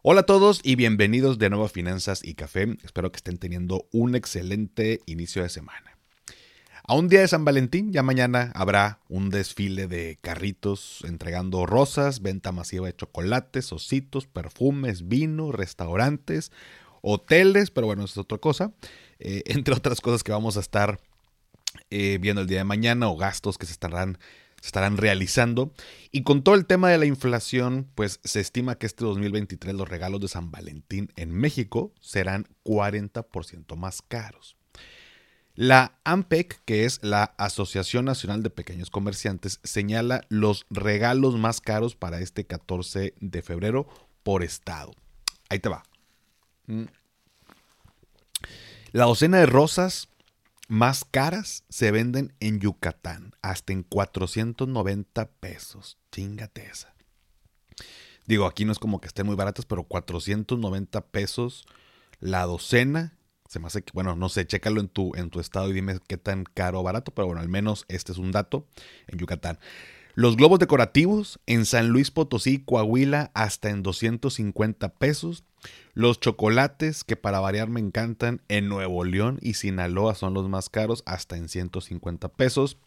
Hola a todos y bienvenidos de nuevo a Finanzas y Café. Espero que estén teniendo un excelente inicio de semana. A un día de San Valentín, ya mañana habrá un desfile de carritos entregando rosas, venta masiva de chocolates, ositos, perfumes, vino, restaurantes, hoteles, pero bueno, eso es otra cosa. Eh, entre otras cosas que vamos a estar eh, viendo el día de mañana o gastos que se estarán estarán realizando. Y con todo el tema de la inflación, pues se estima que este 2023 los regalos de San Valentín en México serán 40% más caros. La AMPEC, que es la Asociación Nacional de Pequeños Comerciantes, señala los regalos más caros para este 14 de febrero por estado. Ahí te va. Mm. La docena de rosas más caras se venden en Yucatán, hasta en 490 pesos. Chingate esa. Digo, aquí no es como que estén muy baratas, pero 490 pesos la docena. Se me hace que, bueno, no sé, chécalo en tu, en tu estado y dime qué tan caro o barato, pero bueno, al menos este es un dato en Yucatán. Los globos decorativos en San Luis Potosí, Coahuila, hasta en 250 pesos. Los chocolates, que para variar me encantan, en Nuevo León y Sinaloa son los más caros, hasta en 150 pesos.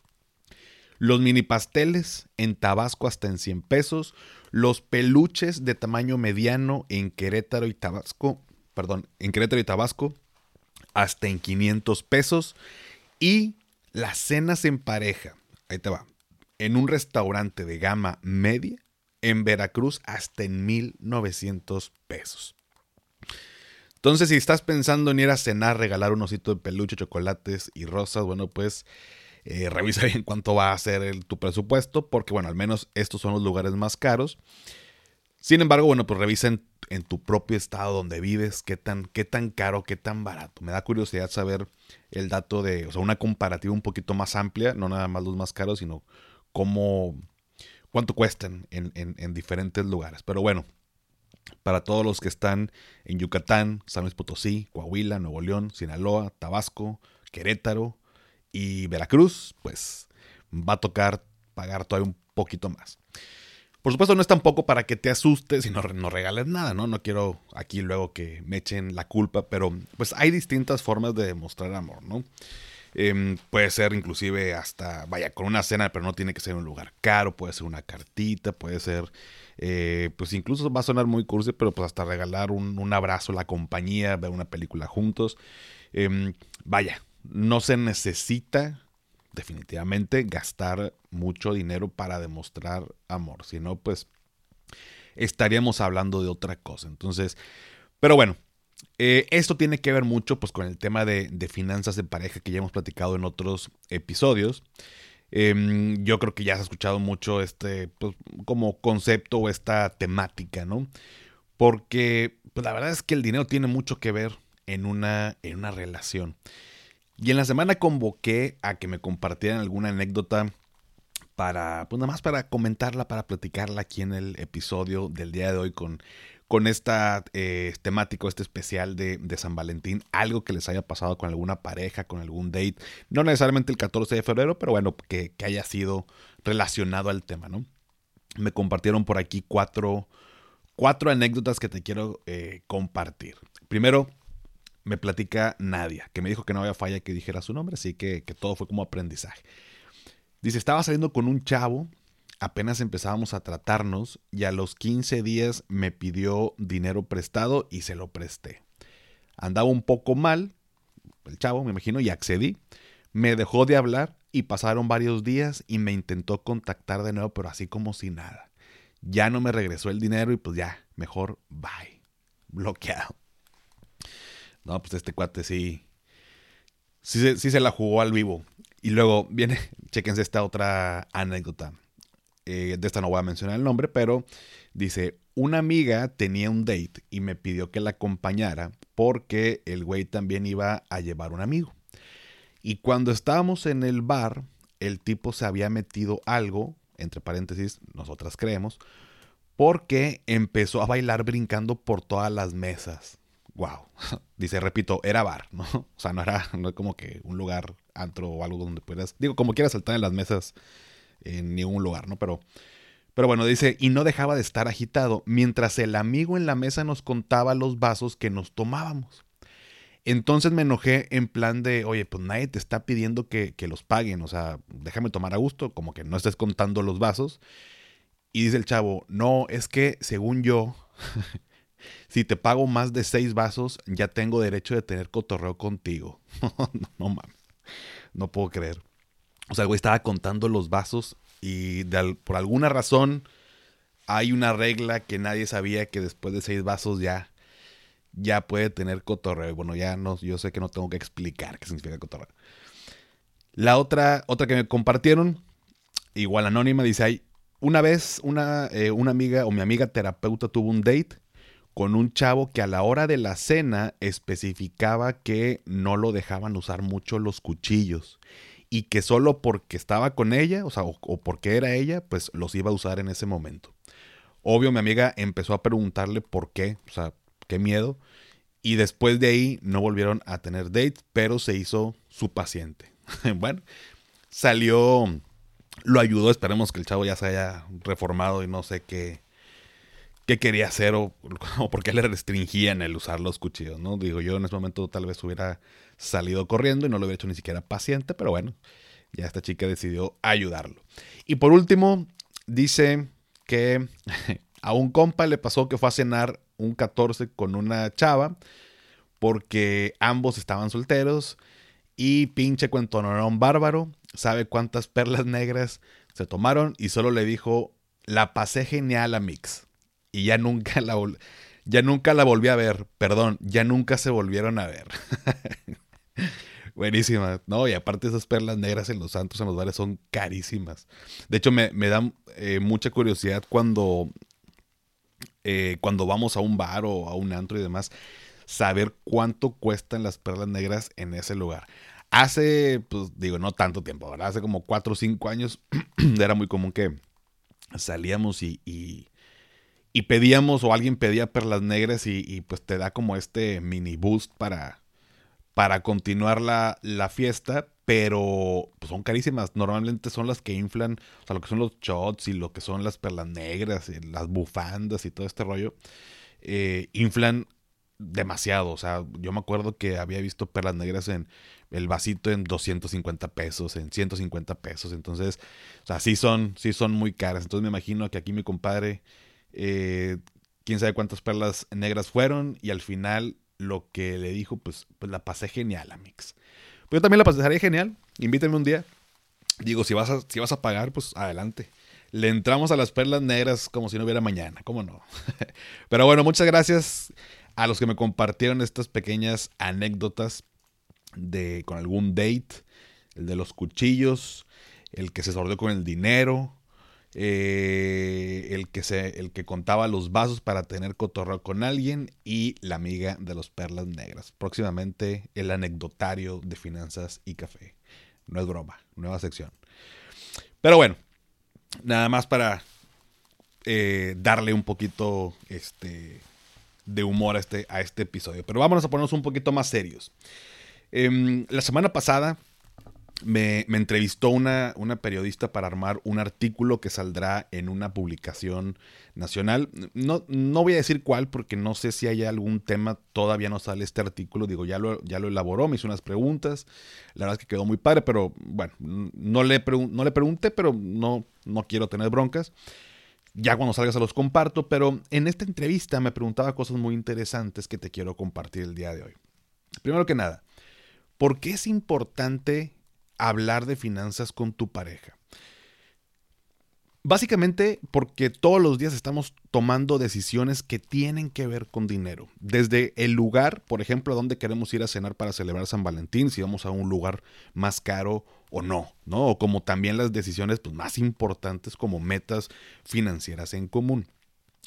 Los mini pasteles en Tabasco hasta en 100 pesos. Los peluches de tamaño mediano en Querétaro y Tabasco, perdón, en Querétaro y Tabasco hasta en 500 pesos. Y las cenas en pareja, ahí te va, en un restaurante de gama media en Veracruz hasta en 1900 pesos. Entonces, si estás pensando en ir a cenar, regalar un osito de peluche, chocolates y rosas, bueno, pues eh, revisa bien cuánto va a ser tu presupuesto, porque bueno, al menos estos son los lugares más caros. Sin embargo, bueno, pues revisa en, tu propio estado donde vives qué tan, qué tan caro, qué tan barato. Me da curiosidad saber el dato de, o sea, una comparativa un poquito más amplia, no nada más los más caros, sino cómo, cuánto cuestan en, en diferentes lugares. Pero bueno, para todos los que están en Yucatán, San Luis Potosí, Coahuila, Nuevo León, Sinaloa, Tabasco, Querétaro y Veracruz, pues va a tocar pagar todavía un poquito más. Por supuesto, no es tampoco para que te asustes y no, no, regales nada, ¿no? No quiero aquí luego que me echen la culpa, pero pues hay distintas formas de demostrar amor, ¿no? Em, puede ser inclusive hasta, vaya, con una cena, pero no tiene que ser un lugar caro, puede ser una cartita, puede ser eh, pues incluso va a sonar muy cursi, pero pues hasta regalar un, abrazo, la compañía, ver una película juntos. Em, vaya, no se necesita definitivamente gastar mucho dinero para demostrar amor, sino pues estaríamos hablando de otra cosa. Entonces, pero bueno, eh, esto tiene que ver mucho pues con el tema de, de, finanzas de pareja que ya hemos platicado en otros episodios. Em, yo creo que ya has escuchado mucho este, pues, como concepto o esta temática, ¿no? Porque pues, la verdad es que el dinero tiene mucho que ver en una, en una relación. Y en la semana convoqué a que me compartieran alguna anécdota para, pues nada más para comentarla, para platicarla aquí en el episodio del día de hoy con, con esta eh, temático, este especial de, San Valentín, algo que les haya pasado con alguna pareja, con algún date, no necesariamente el 14 de febrero, pero bueno, que, haya sido relacionado al tema, ¿no? Me compartieron por aquí cuatro, cuatro anécdotas que te quiero eh, compartir. Primero, me platica Nadia, que me dijo que no había falla que dijera su nombre, así que, que todo fue como aprendizaje. Dice, estaba saliendo con un chavo apenas empezábamos a tratarnos y a los 15 días me pidió dinero prestado y se lo presté. Andaba un poco mal, el chavo me imagino, y accedí. Me dejó de hablar y pasaron varios días y me intentó contactar de nuevo, pero así como si nada. Ya no me regresó el dinero y pues ya, mejor bye. Bloqueado. No, pues este cuate sí. Sí, se la jugó al vivo. Y luego viene, chequense esta otra anécdota. Eh, de esta no voy a mencionar el nombre, pero dice, una amiga tenía un date y me pidió que la acompañara porque el güey también iba a llevar un amigo. Y cuando estábamos en el bar, el tipo se había metido algo, entre paréntesis, nosotras creemos, porque empezó a bailar brincando por todas las mesas. Wow. Dice, repito, era bar, ¿no? O sea, no era, no como que un lugar, antro o algo donde puedas, digo, como quieras saltar en las mesas en ningún lugar, ¿no? Pero, pero bueno, dice, y no dejaba de estar agitado mientras el amigo en la mesa nos contaba los vasos que nos tomábamos. Entonces me enojé en plan de, oye, pues nadie te está pidiendo que, los paguen, o sea, déjame tomar a gusto, como que no estés contando los vasos. Y dice el chavo, no, es que según yo, si te pago más de seis vasos, ya tengo derecho de tener cotorreo contigo. no, mames, no puedo creer. O sea, güey estaba contando los vasos y por alguna razón hay una regla que nadie sabía que después de seis vasos ya ya puede tener cotorreo. Bueno, ya no, yo sé que no tengo que explicar qué significa cotorreo. La otra, otra que me compartieron, igual anónima, dice ahí, una vez una, eh, una amiga o mi amiga terapeuta tuvo un date con un chavo que a la hora de la cena especificaba que no lo dejaban usar mucho los cuchillos y que solo porque estaba con ella, o sea, o porque era ella, pues los iba a usar en ese momento. Obvio, mi amiga empezó a preguntarle por qué, o sea, qué miedo. Y después de ahí no volvieron a tener date, pero se hizo su paciente. bueno, salió, lo ayudó, esperemos que el chavo ya se haya reformado y no sé qué, qué quería hacer o, o por qué le restringían el usar los cuchillos, ¿no? Digo, yo en ese momento tal vez hubiera salido corriendo y no lo hubiera hecho ni siquiera paciente, pero bueno, ya esta chica decidió ayudarlo. Y por último, dice que a un compa le pasó que fue a cenar un 14 con una chava porque ambos estaban solteros y pinche un bárbaro, sabe cuántas perlas negras se tomaron y solo le dijo, la pasé genial a Mix. Y ya nunca la, ya nunca la volví a ver, perdón, ya nunca se volvieron a ver. Buenísima, ¿no? Y aparte esas perlas negras en los santos, en los bares, son carísimas. De hecho, me, me da eh, mucha curiosidad cuando eh, cuando vamos a un bar o a un antro y demás, saber cuánto cuestan las perlas negras en ese lugar. Hace, pues digo, no tanto tiempo, ¿verdad? Hace como 4 o 5 años era muy común que salíamos y, y, pedíamos o alguien pedía perlas negras y, pues te da como este mini boost para, para continuar la, la fiesta, pero pues, son carísimas. Normalmente son las que inflan, o sea, lo que son los shots y lo que son las perlas negras, y las bufandas y todo este rollo, eh, inflan demasiado. O sea, yo me acuerdo que había visto perlas negras en el vasito en 250 pesos, en 150 pesos. Entonces, o sea, sí son, sí son muy caras. Entonces me imagino que aquí mi compadre, eh, quién sabe cuántas perlas negras fueron y al final lo que le dijo, pues, pues la pasé genial, Amix. Pues yo también la pasaré genial. Invítenme un día. Digo, si vas a, si vas a pagar, pues adelante. Le entramos a las perlas negras como si no hubiera mañana, ¿cómo no? Pero bueno, muchas gracias a los que me compartieron estas pequeñas anécdotas de con algún date, el de los cuchillos, el que se sordió con el dinero, eh, el, que se, el que contaba los vasos para tener cotorreo con alguien y la amiga de los perlas negras. Próximamente el anecdotario de finanzas y café. No es broma, nueva sección. Pero bueno, nada más para eh, darle un poquito este, de humor a este, a este episodio. Pero vámonos a ponernos un poquito más serios. Em, la semana pasada me, entrevistó una, una, periodista para armar un artículo que saldrá en una publicación nacional. No, no voy a decir cuál porque no sé si hay algún tema, todavía no sale este artículo, digo, ya lo, ya lo elaboró, me hizo unas preguntas, la verdad es que quedó muy padre, pero bueno, no le, no le pregunté, pero no, no quiero tener broncas. Ya cuando salga se los comparto, pero en esta entrevista me preguntaba cosas muy interesantes que te quiero compartir el día de hoy. Primero que nada, ¿por qué es importante hablar de finanzas con tu pareja. Básicamente porque todos los días estamos tomando decisiones que tienen que ver con dinero. Desde el lugar, por ejemplo, a dónde queremos ir a cenar para celebrar San Valentín, si vamos a un lugar más caro o no, ¿no? O como también las decisiones pues, más importantes como metas financieras en común.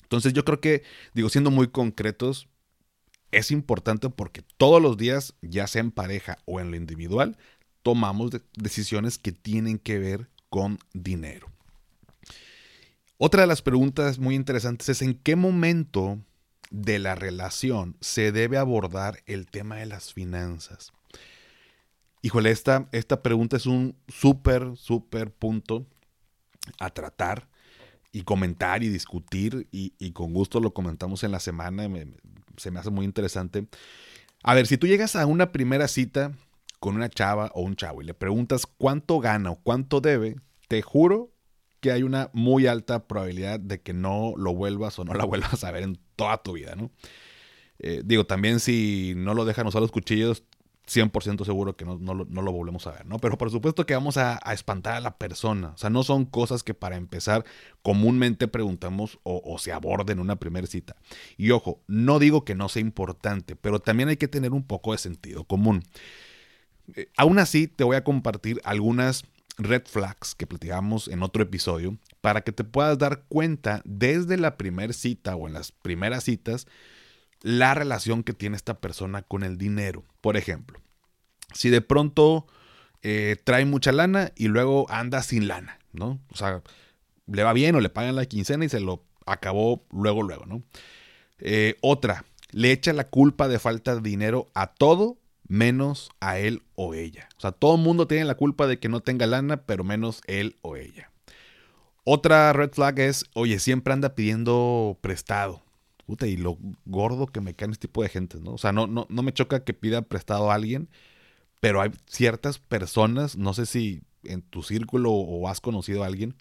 Entonces yo creo que, digo, siendo muy concretos, es importante porque todos los días, ya sea en pareja o en lo individual, tomamos decisiones que tienen que ver con dinero. Otra de las preguntas muy interesantes es en qué momento de la relación se debe abordar el tema de las finanzas. Híjole, esta, esta pregunta es un súper, súper punto a tratar y comentar y discutir y, con gusto lo comentamos en la semana, se me hace muy interesante. A ver, si tú llegas a una primera cita con una chava o un chavo y le preguntas cuánto gana o cuánto debe, te juro que hay una muy alta probabilidad de que no lo vuelvas o no la vuelvas a ver en toda tu vida, ¿no? Eh, digo, también si no lo dejan usar los cuchillos, 100% seguro que no, lo, volvemos a ver, ¿no? Pero por supuesto que vamos a, espantar a la persona. O sea, no son cosas que para empezar comúnmente preguntamos o, se aborden en una primera cita. Y ojo, no digo que no sea importante, pero también hay que tener un poco de sentido común. Eh, aún así, te voy a compartir algunas red flags que platicamos en otro episodio para que te puedas dar cuenta desde la primera cita o en las primeras citas la relación que tiene esta persona con el dinero. Por ejemplo, si de pronto eh, trae mucha lana y luego anda sin lana, ¿no? O sea, le va bien o le pagan la quincena y se lo acabó luego, luego, ¿no? Eh, otra, le echa la culpa de falta de dinero a todo menos a él o ella. O sea, todo el mundo tiene la culpa de que no tenga lana, pero menos él o ella. Otra red flag es, oye, siempre anda pidiendo prestado. Puta, y lo gordo que me cae este tipo de gente, ¿no? O sea, no, no, no me choca que pida prestado a alguien, pero hay ciertas personas, no sé si en tu círculo o has conocido a alguien,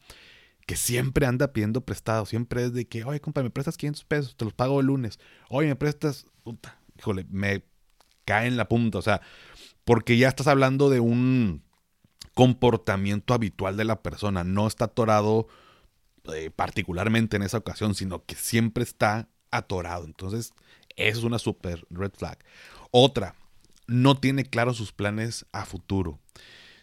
que siempre anda pidiendo prestado. Siempre es de que, oye, compa, me prestas 500 pesos, te los pago el lunes. Oye, me prestas, puta, híjole, me cae en la punta, o sea, porque ya estás hablando de un comportamiento habitual de la persona, no está atorado eh, particularmente en esa ocasión, sino que siempre está atorado. Entonces, eso es una super red flag. Otra, no tiene claros sus planes a futuro.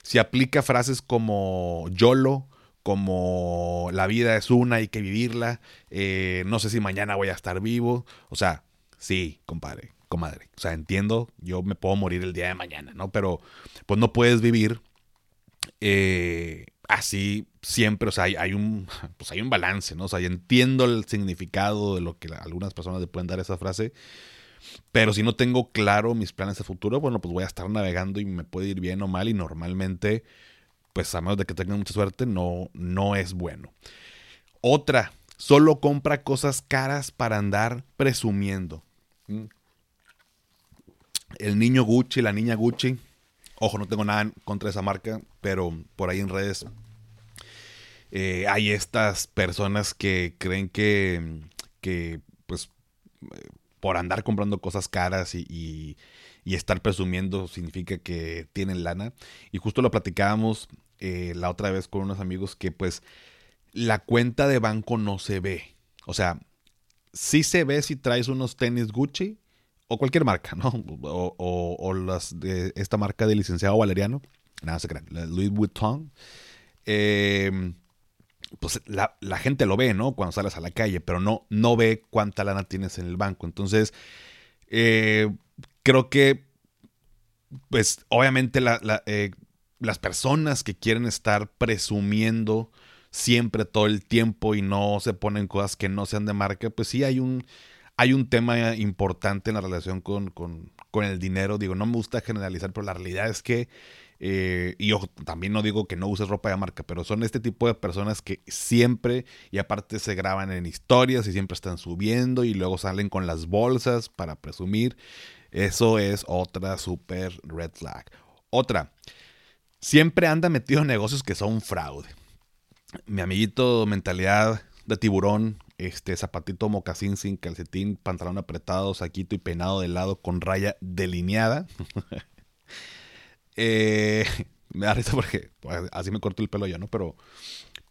Si aplica frases como YOLO, como la vida es una, hay que vivirla, eh, no sé si mañana voy a estar vivo, o sea, sí, compadre, comadre. O sea, entiendo, yo me puedo morir el día de mañana, ¿no? Pero pues no puedes vivir eh, así siempre. O sea, hay, un, pues hay un balance, ¿no? O sea, entiendo el significado de lo que algunas personas le pueden dar esa frase. Pero si no tengo claro mis planes de futuro, bueno, pues voy a estar navegando y me puede ir bien o mal. Y normalmente, pues a menos de que tenga mucha suerte, no, no es bueno. Otra, solo compra cosas caras para andar presumiendo. El niño Gucci, la niña Gucci. Ojo, no tengo nada contra esa marca, pero por ahí en redes eh, hay estas personas que creen que, que pues, por andar comprando cosas caras y, estar presumiendo significa que tienen lana. Y justo lo platicábamos eh, la otra vez con unos amigos que pues la cuenta de banco no se ve. O sea, sí se ve si traes unos tenis Gucci, o cualquier marca, ¿no? O, las de esta marca de licenciado Valeriano, nada se crean, Louis Vuitton. Em, pues la, gente lo ve, ¿no? Cuando sales a la calle, pero no, no ve cuánta lana tienes en el banco. Entonces, eh, creo que, pues, obviamente eh, las personas que quieren estar presumiendo siempre todo el tiempo y no se ponen cosas que no sean de marca, pues sí hay un hay un tema importante en la relación con, el dinero. Digo, no me gusta generalizar, pero la realidad es que, eh, y yo también no digo que no uses ropa de marca, pero son este tipo de personas que siempre, y aparte se graban en historias y siempre están subiendo y luego salen con las bolsas para presumir. Eso es otra super red flag. Otra, siempre anda metido en negocios que son fraude. Mi amiguito mentalidad de tiburón este zapatito mocasín sin calcetín, pantalón apretado, saquito y peinado de lado con raya delineada. Eh, me da risa porque pues, así me corto el pelo yo, ¿no? Pero,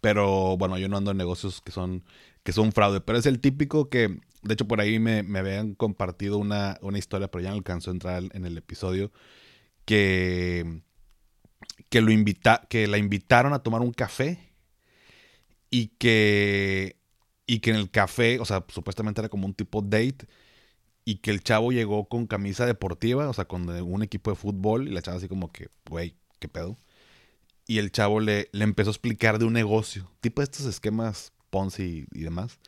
pero bueno, yo no ando en negocios que son, que son fraude, pero es el típico que, de hecho, por ahí me, me habían compartido una, una historia, pero ya no alcanzó a entrar en el episodio, que, que, lo invita, que la invitaron a tomar un café y que y que en el café, o sea, supuestamente era como un tipo date, y que el chavo llegó con camisa deportiva, o sea, con un equipo de fútbol y la chava así como que, güey, ¿qué pedo? Y el chavo le, le empezó a explicar de un negocio, tipo estos esquemas Ponzi y, demás.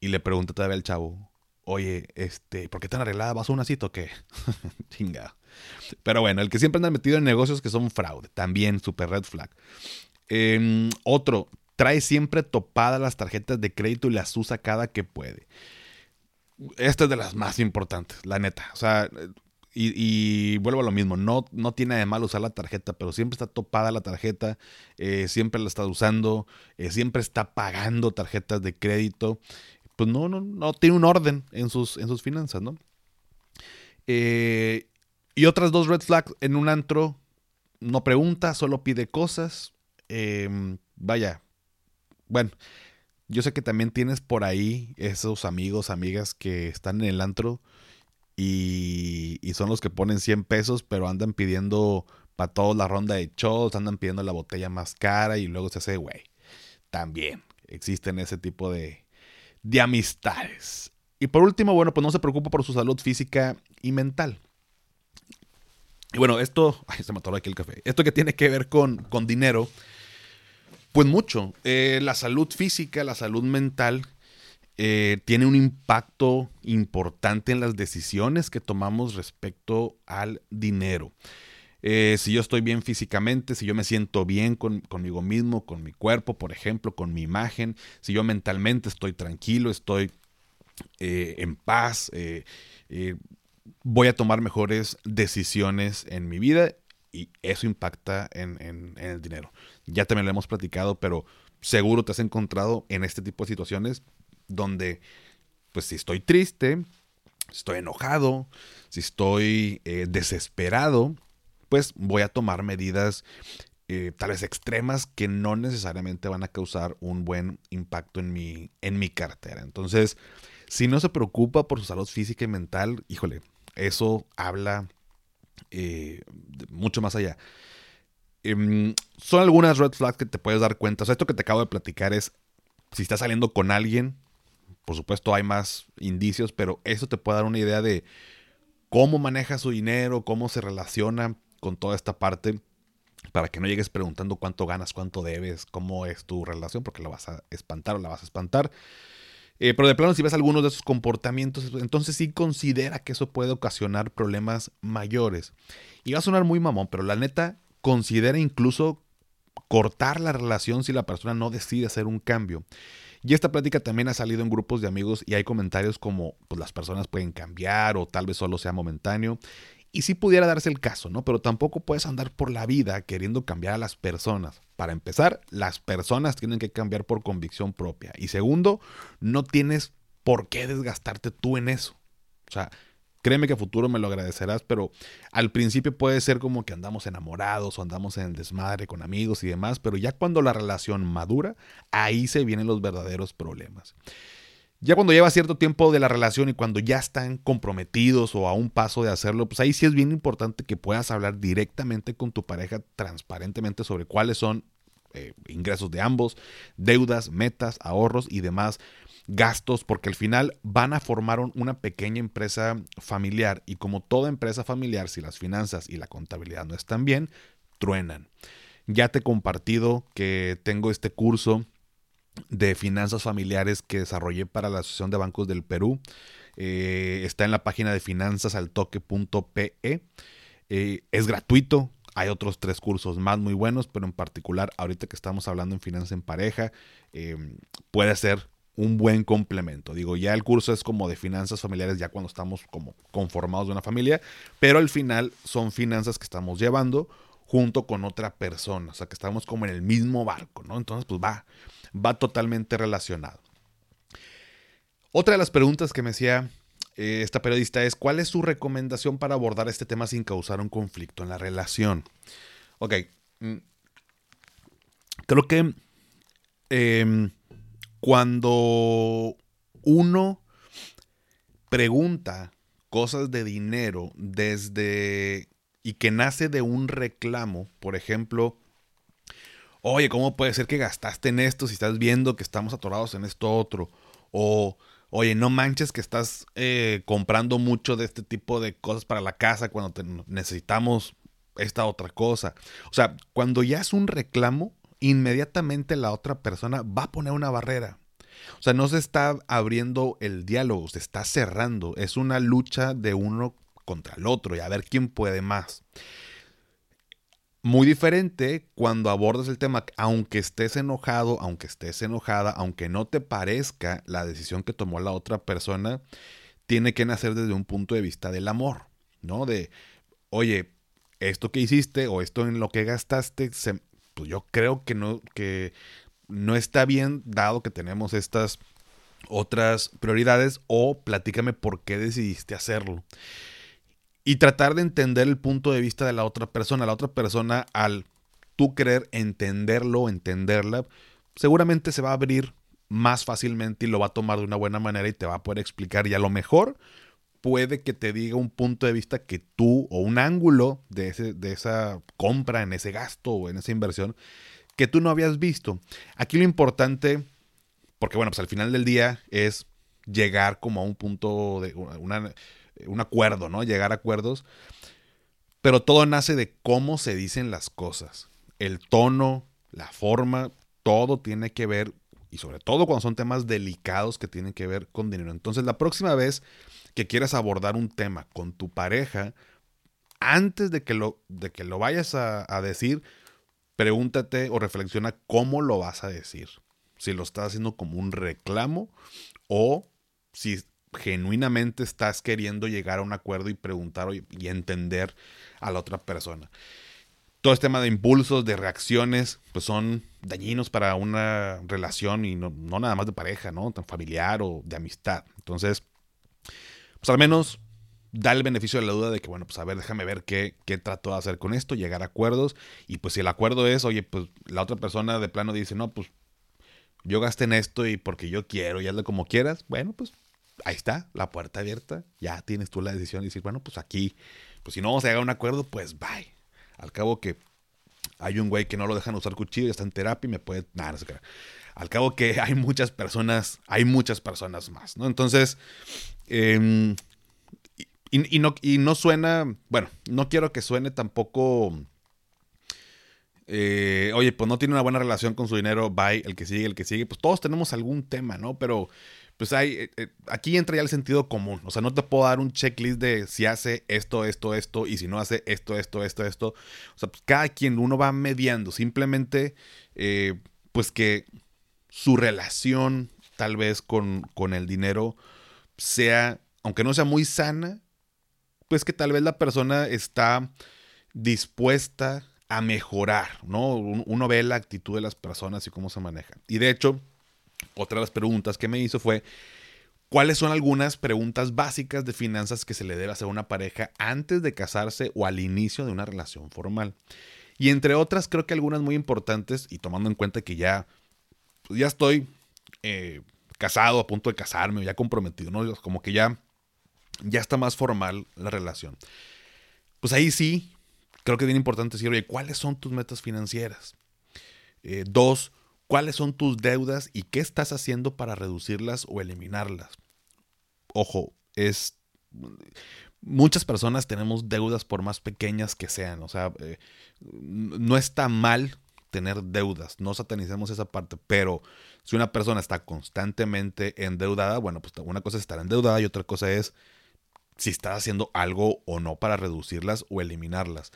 Y le pregunta todavía al chavo, oye, este, ¿por qué tan arreglada? ¿Vas a una cita o qué? Chinga. Pero bueno, el que siempre anda metido en negocios que son fraude, también super red flag. Em, otro, trae siempre topadas las tarjetas de crédito y las usa cada que puede. Esta es de las más importantes, la neta. O sea, y, vuelvo a lo mismo, no, no tiene de mal usar la tarjeta, pero siempre está topada la tarjeta, eh, siempre la está usando, eh, siempre está pagando tarjetas de crédito. Pues no, no, no tiene un orden en sus, en sus finanzas, ¿no? Eh, y otras dos red flags en un antro, no pregunta, solo pide cosas. Em, vaya, bueno, yo sé que también tienes por ahí esos amigos, amigas que están en el antro y, son los que ponen 100 pesos, pero andan pidiendo para todos la ronda de shows, andan pidiendo la botella más cara y luego se hace, güey. También existen ese tipo de, de amistades. Y por último, bueno, pues no se preocupa por su salud física y mental. Y bueno, esto, ay, se mató aquí el café. Esto que tiene que ver con, con dinero, pues mucho. Eh, la salud física, la salud mental eh, tiene un impacto importante en las decisiones que tomamos respecto al dinero. Eh, si yo estoy bien físicamente, si yo me siento bien conmigo mismo, con mi cuerpo, por ejemplo, con mi imagen, si yo mentalmente estoy tranquilo, estoy en paz, voy a tomar mejores decisiones en mi vida y eso impacta en, en, el dinero. Ya también lo hemos platicado, pero seguro te has encontrado en este tipo de situaciones donde, pues si estoy triste, si estoy enojado, si estoy eh, desesperado, pues voy a tomar medidas eh, tal vez extremas que no necesariamente van a causar un buen impacto en mi, en mi cartera. Entonces, si no se preocupa por su salud física y mental, híjole, eso habla eh, mucho más allá. Em, son algunas red flags que te puedes dar cuenta. O sea, esto que te acabo de platicar es si estás saliendo con alguien por supuesto hay más indicios, pero eso te puede dar una idea de cómo maneja su dinero, cómo se relaciona con toda esta parte, para que no llegues preguntando cuánto ganas, cuánto debes, cómo es tu relación, porque la vas a espantar o la vas a espantar. Eh, pero de plano, si ves algunos de esos comportamientos, entonces sí considera que eso puede ocasionar problemas mayores. Y va a sonar muy mamón, pero la neta, considera incluso cortar la relación si la persona no decide hacer un cambio. Y esta plática también ha salido en grupos de amigos y hay comentarios como pues las personas pueden cambiar o tal vez solo sea momentáneo. Y sí pudiera darse el caso, ¿no? Pero tampoco puedes andar por la vida queriendo cambiar a las personas. Para empezar, las personas tienen que cambiar por convicción propia. Y segundo, no tienes por qué desgastarte tú en eso. O sea, Créeme que a futuro me lo agradecerás, pero al principio puede ser como que andamos enamorados o andamos en desmadre con amigos y demás, pero ya cuando la relación madura, ahí se vienen los verdaderos problemas. Ya cuando lleva cierto tiempo de la relación y cuando ya están comprometidos o a un paso de hacerlo, pues ahí sí es bien importante que puedas hablar directamente con tu pareja transparentemente sobre cuáles son eh, ingresos de ambos, deudas, metas, ahorros y demás gastos, porque al final van a formar una pequeña empresa familiar y como toda empresa familiar, si las finanzas y la contabilidad no están bien, truenan. Ya te he compartido que tengo este curso de finanzas familiares que desarrollé para la Asociación de Bancos del Perú. Eh, está en la página de finanzasaltoque.pe. Eh, es gratuito. Hay otros tres cursos más muy buenos, pero en particular ahorita que estamos hablando en finanzas en pareja, eh, puede ser un buen complemento. Digo, ya el curso es como de finanzas familiares ya cuando estamos como conformados de una familia, pero al final son finanzas que estamos llevando junto con otra persona, o sea, que estamos como en el mismo barco, ¿no? Entonces, pues va, va totalmente relacionado. Otra de las preguntas que me hacía eh, esta periodista es, ¿cuál es su recomendación para abordar este tema sin causar un conflicto en la relación? Ok, mm, creo que... Em, cuando uno pregunta cosas de dinero desde y que nace de un reclamo, por ejemplo, oye, ¿cómo puede ser que gastaste en esto si estás viendo que estamos atorados en esto otro? O, oye, no manches que estás eh, comprando mucho de este tipo de cosas para la casa cuando necesitamos esta otra cosa. O sea, cuando ya es un reclamo, inmediatamente la otra persona va a poner una barrera. O sea, no se está abriendo el diálogo, se está cerrando. Es una lucha de uno contra el otro y a ver quién puede más. Muy diferente cuando abordas el tema, aunque estés enojado, aunque estés enojada, aunque no te parezca la decisión que tomó la otra persona, tiene que nacer desde un punto de vista del amor, ¿no? De, oye, esto que hiciste o esto en lo que gastaste, yo creo que no, que no está bien dado que tenemos estas otras prioridades o platícame por qué decidiste hacerlo. Y tratar de entender el punto de vista de la otra persona. La otra persona, al tú querer entenderlo, entenderla, seguramente se va a abrir más fácilmente y lo va a tomar de una buena manera y te va a poder explicar. Y a lo mejor puede que te diga un punto de vista que tú o un ángulo de, ese, de esa compra, en ese gasto o en esa inversión que tú no habías visto. Aquí lo importante, porque bueno, pues al final del día es llegar como a un punto de un acuerdo, ¿no? Llegar a acuerdos. Pero todo nace de cómo se dicen las cosas. El tono, la forma, todo tiene que ver, y sobre todo cuando son temas delicados que tienen que ver con dinero. Entonces, la próxima vez que quieras abordar un tema con tu pareja, antes de que lo, de que lo vayas a, a decir, pregúntate o reflexiona cómo lo vas a decir. Si lo estás haciendo como un reclamo o si genuinamente estás queriendo llegar a un acuerdo y preguntar y entender a la otra persona. Todo este tema de impulsos, de reacciones, pues son dañinos para una relación y no, nada más de pareja, ¿no? Tan familiar o de amistad. Entonces, pues al menos da el beneficio de la duda de que, bueno, pues a ver, déjame ver qué, qué trato de hacer con esto, llegar a acuerdos. Y pues si el acuerdo es, oye, pues la otra persona de plano dice, no, pues yo gasté en esto y porque yo quiero y hazlo como quieras, bueno, pues ahí está, la puerta abierta, ya tienes tú la decisión de decir, bueno, pues aquí, pues si no vamos a llegar a un acuerdo, pues bye. Al cabo que hay un güey que no lo dejan usar cuchillo, está en terapia y me puede... Nada, no Al cabo que hay muchas personas, hay muchas personas más, ¿no? Entonces, eh, y, no, y no suena, bueno, no quiero que suene tampoco, eh, oye, pues no tiene una buena relación con su dinero, bye, el que sigue, el que sigue, pues todos tenemos algún tema, ¿no? Pero pues hay, eh, eh, aquí entra ya el sentido común, o sea, no te puedo dar un checklist de si hace esto, esto, esto, y si no hace esto, esto, esto, esto, o sea, pues cada quien uno va mediando, simplemente, pues que su relación tal vez con, con el dinero sea, aunque no sea muy sana, pues que tal vez la persona está dispuesta a mejorar, ¿no? Uno ve la actitud de las personas y cómo se manejan. Y de hecho, otra de las preguntas que me hizo fue, ¿cuáles son algunas preguntas básicas de finanzas que se le debe hacer a una pareja antes de casarse o al inicio de una relación formal? Y entre otras, creo que algunas muy importantes, y tomando en cuenta que ya, pues ya estoy eh, casado, a punto de casarme, o ya comprometido, ¿no? Como que ya ya está más formal la relación. Pues ahí sí, creo que es bien importante decir, oye, ¿cuáles son tus metas financieras? Eh, dos, ¿cuáles son tus deudas y qué estás haciendo para reducirlas o eliminarlas? Ojo, es... Muchas personas tenemos deudas por más pequeñas que sean, o sea, eh, no está mal tener deudas, no satanicemos esa parte, pero si una persona está constantemente endeudada, bueno, pues una cosa es estar endeudada y otra cosa es si estás haciendo algo o no para reducirlas o eliminarlas.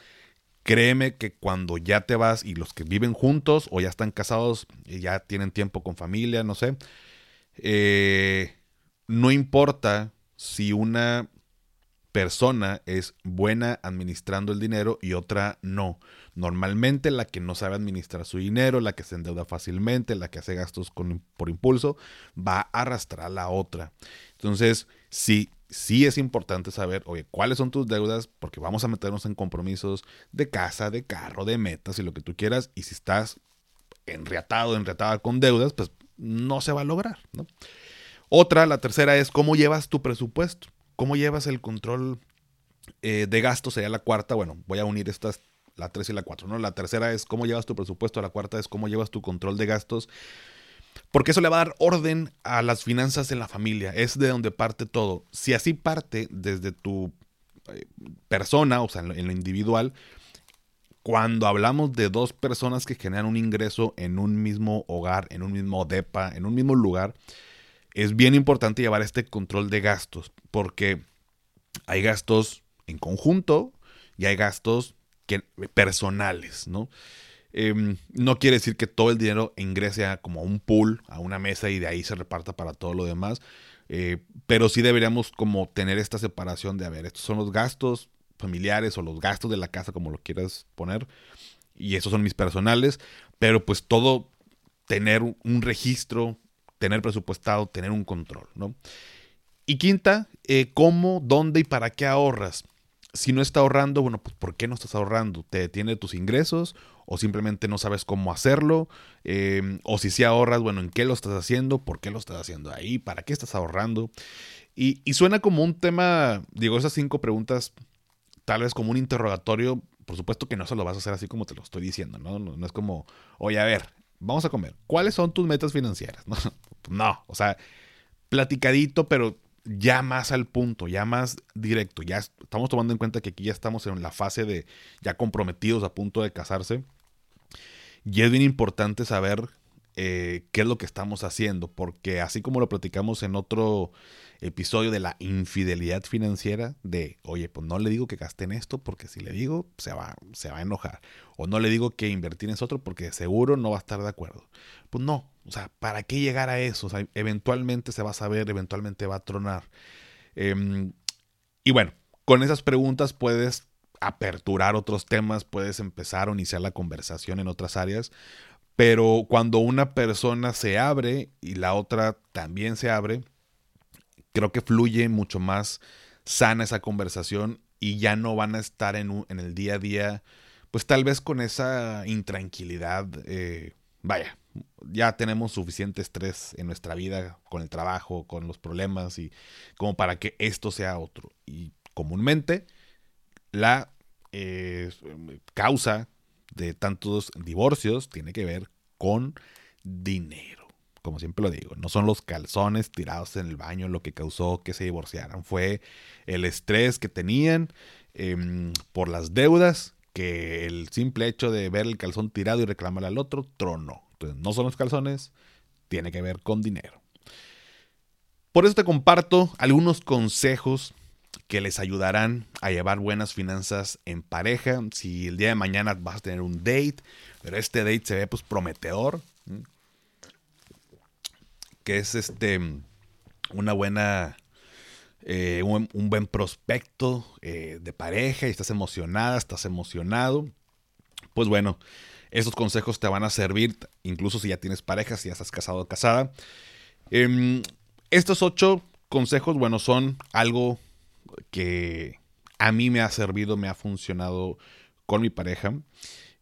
Créeme que cuando ya te vas y los que viven juntos o ya están casados y ya tienen tiempo con familia, no sé, eh, no importa si una persona es buena administrando el dinero y otra no. Normalmente la que no sabe administrar su dinero, la que se endeuda fácilmente, la que hace gastos por impulso, va a arrastrar a la otra. Entonces, si sí es importante saber, oye, cuáles son tus deudas, porque vamos a meternos en compromisos de casa, de carro, de metas y lo que tú quieras. Y si estás enriatado, enriatada con deudas, pues no se va a lograr. Otra, la tercera es cómo llevas tu presupuesto, cómo llevas el control eh, de gastos, sería la cuarta, bueno, voy a unir estas, la tres y la cuatro, ¿no? La tercera es cómo llevas tu presupuesto, la cuarta es cómo llevas tu control de gastos. Porque eso le va a dar orden a las finanzas en la familia. Es de donde parte todo. Si así parte desde tu eh, persona, o sea, en lo individual, cuando hablamos de dos personas que generan un ingreso en un mismo hogar, en un mismo DEPA, en un mismo lugar, es bien importante llevar este control de gastos, porque hay gastos en conjunto y hay gastos que, personales, ¿no? Em, no quiere decir que todo el dinero ingrese a como un pool, a una mesa y de ahí se reparta para todo lo demás. Eh, pero sí deberíamos como tener esta separación de, a ver, estos son los gastos familiares o los gastos de la casa, como lo quieras poner, y esos son mis personales, pero pues todo tener un registro, tener presupuestado, tener un control, ¿no? Y quinta, eh, cómo, dónde y para qué ahorras. Si no está ahorrando, bueno, pues ¿por qué no estás ahorrando? ¿Te detiene tus ingresos? ¿O simplemente no sabes cómo hacerlo? Em, o si sí ahorras, bueno, ¿en qué lo estás haciendo? ¿Por qué lo estás haciendo ahí? ¿Para qué estás ahorrando? Y, suena como un tema, digo, esas cinco preguntas, tal vez como un interrogatorio, por supuesto que no se lo vas a hacer así como te lo estoy diciendo, ¿no? No, es como, oye, a ver, vamos a comer. ¿Cuáles son tus metas financieras? No, o sea, platicadito, pero ya más al punto, ya más directo. Ya estamos tomando en cuenta que aquí ya estamos en la fase de ya comprometidos a punto de casarse. Y es bien importante saber eh, qué es lo que estamos haciendo, porque así como lo platicamos en otro episodio de la infidelidad financiera, de, oye, pues no le digo que gaste en esto, porque si le digo, se va, se va a enojar. O no le digo que invertir en eso porque seguro no va a estar de acuerdo. Pues no, o sea, ¿para qué llegar a eso? O eventualmente se va a saber, eventualmente va a tronar. Em, y bueno, con esas preguntas puedes aperturar otros temas, puedes empezar a iniciar la conversación en otras áreas, pero cuando una persona se abre y la otra también se abre, creo que fluye mucho más sana esa conversación y ya no van a estar en, en el día a día, pues tal vez con esa intranquilidad. Eh, vaya, ya tenemos suficiente estrés en nuestra vida con el trabajo, con los problemas y como para que esto sea otro. Y comúnmente la eh, causa de tantos divorcios tiene que ver con dinero. Como siempre lo digo, no son los calzones tirados en el baño lo que causó que se divorciaran. Fue el estrés que tenían em, por las deudas, que el simple hecho de ver el calzón tirado y reclamar al otro tronó. Entonces, no son los calzones, tiene que ver con dinero. Por eso te comparto algunos consejos que les ayudarán a llevar buenas finanzas en pareja. Si el día de mañana vas a tener un date, pero este date se ve pues prometedor, que es este una buena eh, un, buen prospecto eh, de pareja y estás emocionada, estás emocionado, pues bueno, esos consejos te van a servir incluso si ya tienes pareja, si ya estás casado o casada. Em, estos ocho consejos, bueno, son algo que a mí me ha servido, me ha funcionado con mi pareja.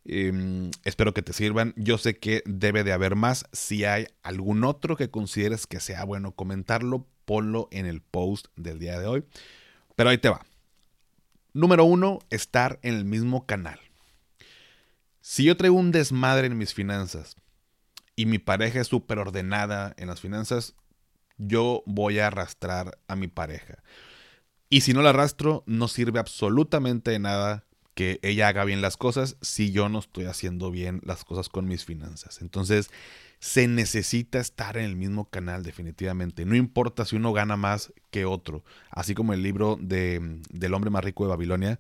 Em, espero que te sirvan. Yo sé que debe de haber más. Si hay algún otro que consideres que sea bueno comentarlo, ponlo en el post del día de hoy. Pero ahí te va. Número uno, estar en el mismo canal. Si yo traigo un desmadre en mis finanzas y mi pareja es súper ordenada en las finanzas, yo voy a arrastrar a mi pareja. Y si no la arrastro, no sirve absolutamente de nada que ella haga bien las cosas si yo no estoy haciendo bien las cosas con mis finanzas. Entonces, se necesita estar en el mismo canal definitivamente. No importa si uno gana más que otro. Así como el libro de, del hombre más rico de Babilonia,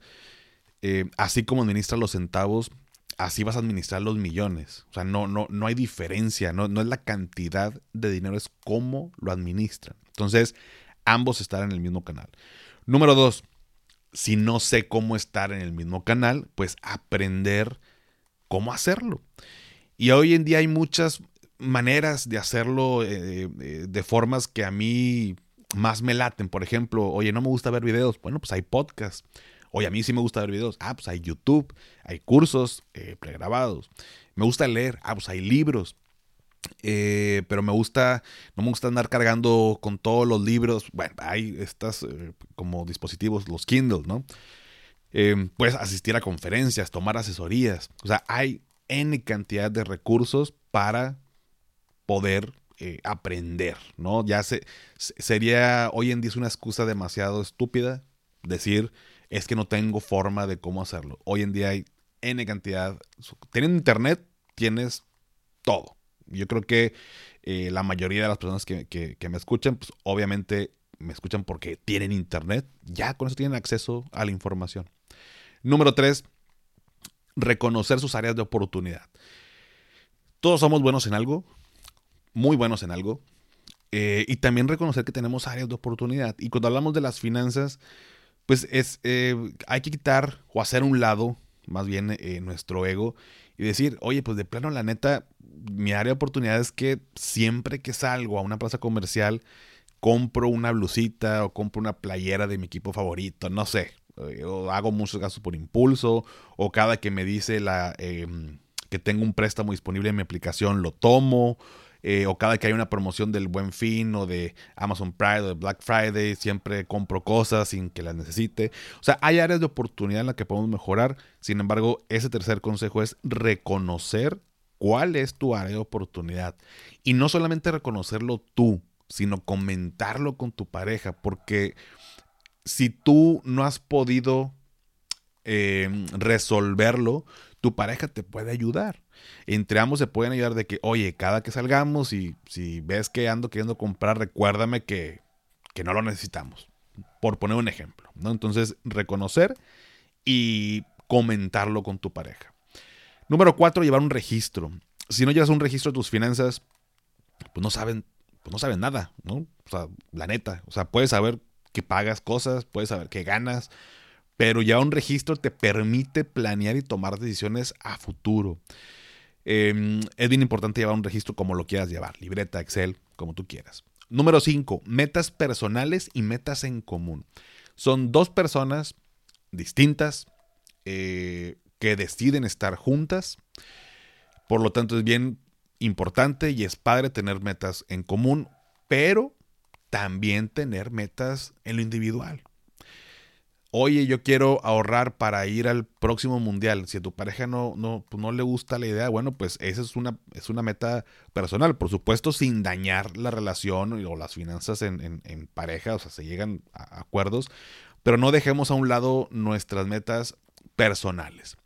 eh, así como administra los centavos, así vas a administrar los millones. O sea, no, no, no hay diferencia, no, no es la cantidad de dinero, es cómo lo administran. Entonces, ambos están en el mismo canal. Número dos, si no sé cómo estar en el mismo canal, pues aprender cómo hacerlo. Y hoy en día hay muchas maneras de hacerlo eh, eh, de formas que a mí más me laten. Por ejemplo, oye, no me gusta ver videos. Bueno, pues hay podcasts. Oye, a mí sí me gusta ver videos. Ah, pues hay YouTube, hay cursos eh, pregrabados. Me gusta leer. Ah, pues hay libros. Eh, pero me gusta, no me gusta andar cargando con todos los libros. Bueno, hay estas eh, como dispositivos, los Kindle, ¿no? Eh, puedes asistir a conferencias, tomar asesorías. O sea, hay N cantidad de recursos para poder eh, aprender, ¿no? Ya se, sería, hoy en día es una excusa demasiado estúpida decir, es que no tengo forma de cómo hacerlo. Hoy en día hay N cantidad, teniendo internet, tienes todo. Yo creo que eh, la mayoría de las personas que, me escuchan, pues obviamente me escuchan porque tienen internet, ya con eso tienen acceso a la información. Número tres, reconocer sus áreas de oportunidad. Todos somos buenos en algo, muy buenos en algo, eh, y también reconocer que tenemos áreas de oportunidad. Y cuando hablamos de las finanzas, pues es, eh, hay que quitar o hacer un lado, más bien eh, nuestro ego, y decir, oye, pues de plano, la neta, mi área de oportunidad es que siempre que salgo a una plaza comercial, compro una blusita o compro una playera de mi equipo favorito, no sé, o hago muchos gastos por impulso, o cada que me dice la, em, que tengo un préstamo disponible en mi aplicación, lo tomo, eh, o cada que hay una promoción del Buen Fin o de Amazon Prime o de Black Friday, siempre compro cosas sin que las necesite. O sea, hay áreas de oportunidad en las que podemos mejorar. Sin embargo, ese tercer consejo es reconocer cuál es tu área de oportunidad. Y no solamente reconocerlo tú, sino comentarlo con tu pareja, porque si tú no has podido eh, resolverlo, tu pareja te puede ayudar. Entre ambos se pueden ayudar de que, oye, cada que salgamos y si ves que ando queriendo comprar, recuérdame que, que no lo necesitamos. Por poner un ejemplo, ¿no? Entonces, reconocer y comentarlo con tu pareja. Número cuatro, llevar un registro. Si no llevas un registro de tus finanzas, pues no saben pues no saben nada, ¿no? O sea, la neta. O sea, puedes saber que pagas cosas, puedes saber que ganas, pero ya un registro te permite planear y tomar decisiones a futuro. Em, es bien importante llevar un registro como lo quieras llevar, libreta, Excel, como tú quieras. Número 5, metas personales y metas en común. Son dos personas distintas eh, que deciden estar juntas. Por lo tanto, es bien importante y es padre tener metas en común, pero también tener metas en lo individual. Oye, yo quiero ahorrar para ir al próximo mundial. Si a tu pareja no, no, pues no le gusta la idea, bueno, pues esa es una, es una meta personal. Por supuesto, sin dañar la relación o las finanzas en, en pareja, o sea, se llegan a acuerdos, pero no dejemos a un lado nuestras metas personales.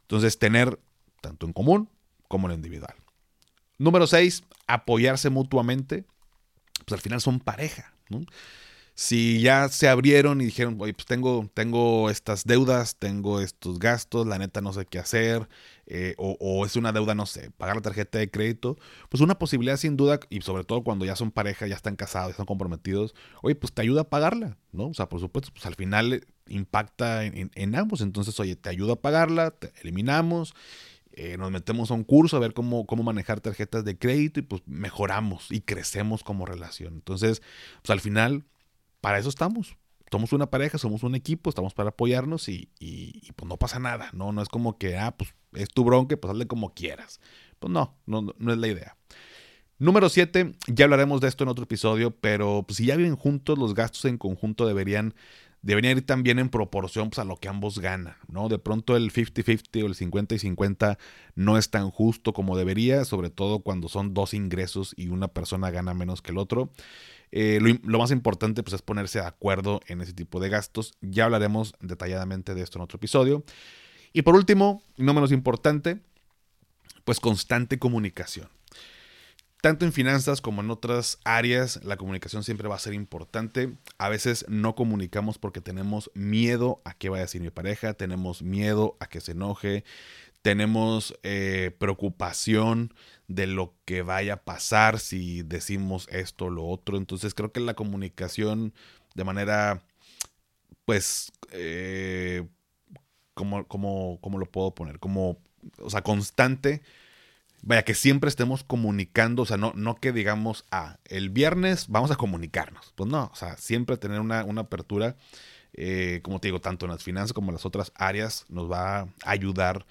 Entonces, tener tanto en común como en lo individual. Número 6, apoyarse mutuamente. Pues al final son pareja, Si ya se abrieron y dijeron, oye, pues tengo, tengo estas deudas, tengo estos gastos, la neta no sé qué hacer, eh, o, es una deuda, no sé, pagar la tarjeta de crédito, pues una posibilidad sin duda, y sobre todo cuando ya son pareja, ya están casados, ya están comprometidos, oye, pues te ayuda a pagarla, ¿no? O sea, por supuesto, pues al final impacta en, ambos, entonces, oye, te ayuda a pagarla, te eliminamos eh, nos metemos a un curso a ver cómo, cómo manejar tarjetas de crédito y pues mejoramos y crecemos como relación. Entonces, pues al final, para eso estamos. Somos una pareja, somos un equipo, estamos para apoyarnos y, pues no pasa nada, ¿no? No es como que, ah, pues es tu bronque, pues hazle como quieras. Pues no, no, no es la idea. Número 7, ya hablaremos de esto en otro episodio, pero pues, si ya viven juntos, los gastos en conjunto deberían deberían ir también en proporción pues, a lo que ambos ganan, ¿no? De pronto el 50-50 o el 50 y 50 no es tan justo como debería, sobre todo cuando son dos ingresos y una persona gana menos que el otro. Eh, lo, más importante pues, es ponerse de acuerdo en ese tipo de gastos. Ya hablaremos detalladamente de esto en otro episodio. Y por último, no menos importante, pues constante comunicación. Tanto en finanzas como en otras áreas, la comunicación siempre va a ser importante. A veces no comunicamos porque tenemos miedo a qué vaya a decir mi pareja, tenemos miedo a que se enoje, tenemos eh, preocupación de lo que vaya a pasar si decimos esto o lo otro. Entonces creo que la comunicación de manera, pues, eh, como, como, ¿cómo lo puedo poner? Como, o sea, constante vaya, que siempre estemos comunicando, o sea, no, no que digamos, ah, el viernes vamos a comunicarnos. Pues no, o sea, siempre tener una, apertura, eh, como te digo, tanto en las finanzas como en las otras áreas, nos va a ayudar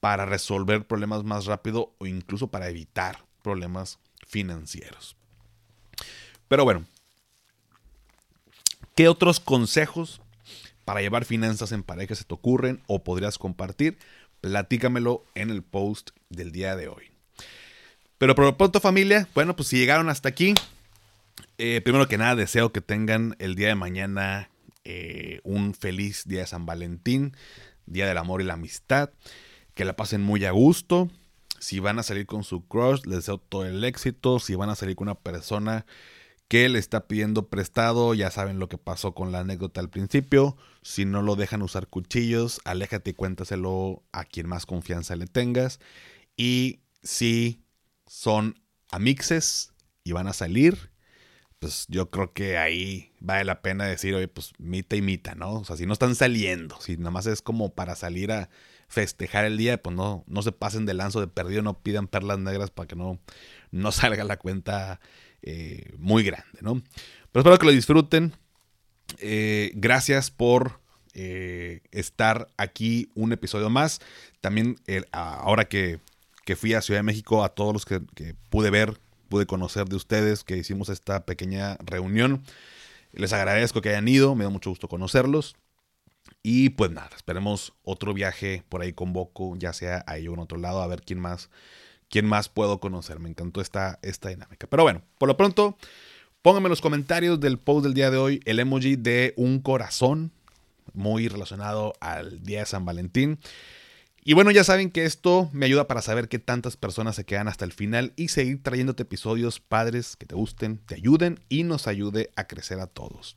para resolver problemas más rápido o incluso para evitar problemas financieros. Pero bueno, ¿qué otros consejos para llevar finanzas en pareja se te ocurren o podrías compartir? platícamelo en el post del día de hoy. Pero por lo pronto familia, bueno, pues si llegaron hasta aquí, eh, primero que nada deseo que tengan el día de mañana eh, un feliz día de San Valentín, día del amor y la amistad, que la pasen muy a gusto. Si van a salir con su crush, les deseo todo el éxito. Si van a salir con una persona que le está pidiendo prestado, ya saben lo que pasó con la anécdota al principio. Si no lo dejan usar cuchillos, aléjate y cuéntaselo a quien más confianza le tengas. Y si son amixes y van a salir, pues yo creo que ahí vale la pena decir, oye, pues mita y mita, ¿no? O sea, si no están saliendo, si nada más es como para salir a festejar el día, pues no, no se pasen de lanzo de perdido, no pidan perlas negras para que no, no salga la cuenta eh, muy grande, ¿no? Pero espero que lo disfruten. Eh, gracias por eh, estar aquí un episodio más. También ahora que, que, fui a Ciudad de México, a todos los que, que pude ver, pude conocer de ustedes, que hicimos esta pequeña reunión. Les agradezco que hayan ido, me da mucho gusto conocerlos. Y pues nada, esperemos otro viaje por ahí con Boco, ya sea ahí o en otro lado, a ver quién más, quién más puedo conocer. Me encantó esta, esta dinámica. Pero bueno, por lo pronto, pónganme en los comentarios del post del día de hoy el emoji de un corazón, muy relacionado al día de San Valentín. Y bueno, ya saben que esto me ayuda para saber qué tantas personas se quedan hasta el final y seguir trayéndote episodios padres que te gusten, te ayuden y nos ayude a crecer a todos.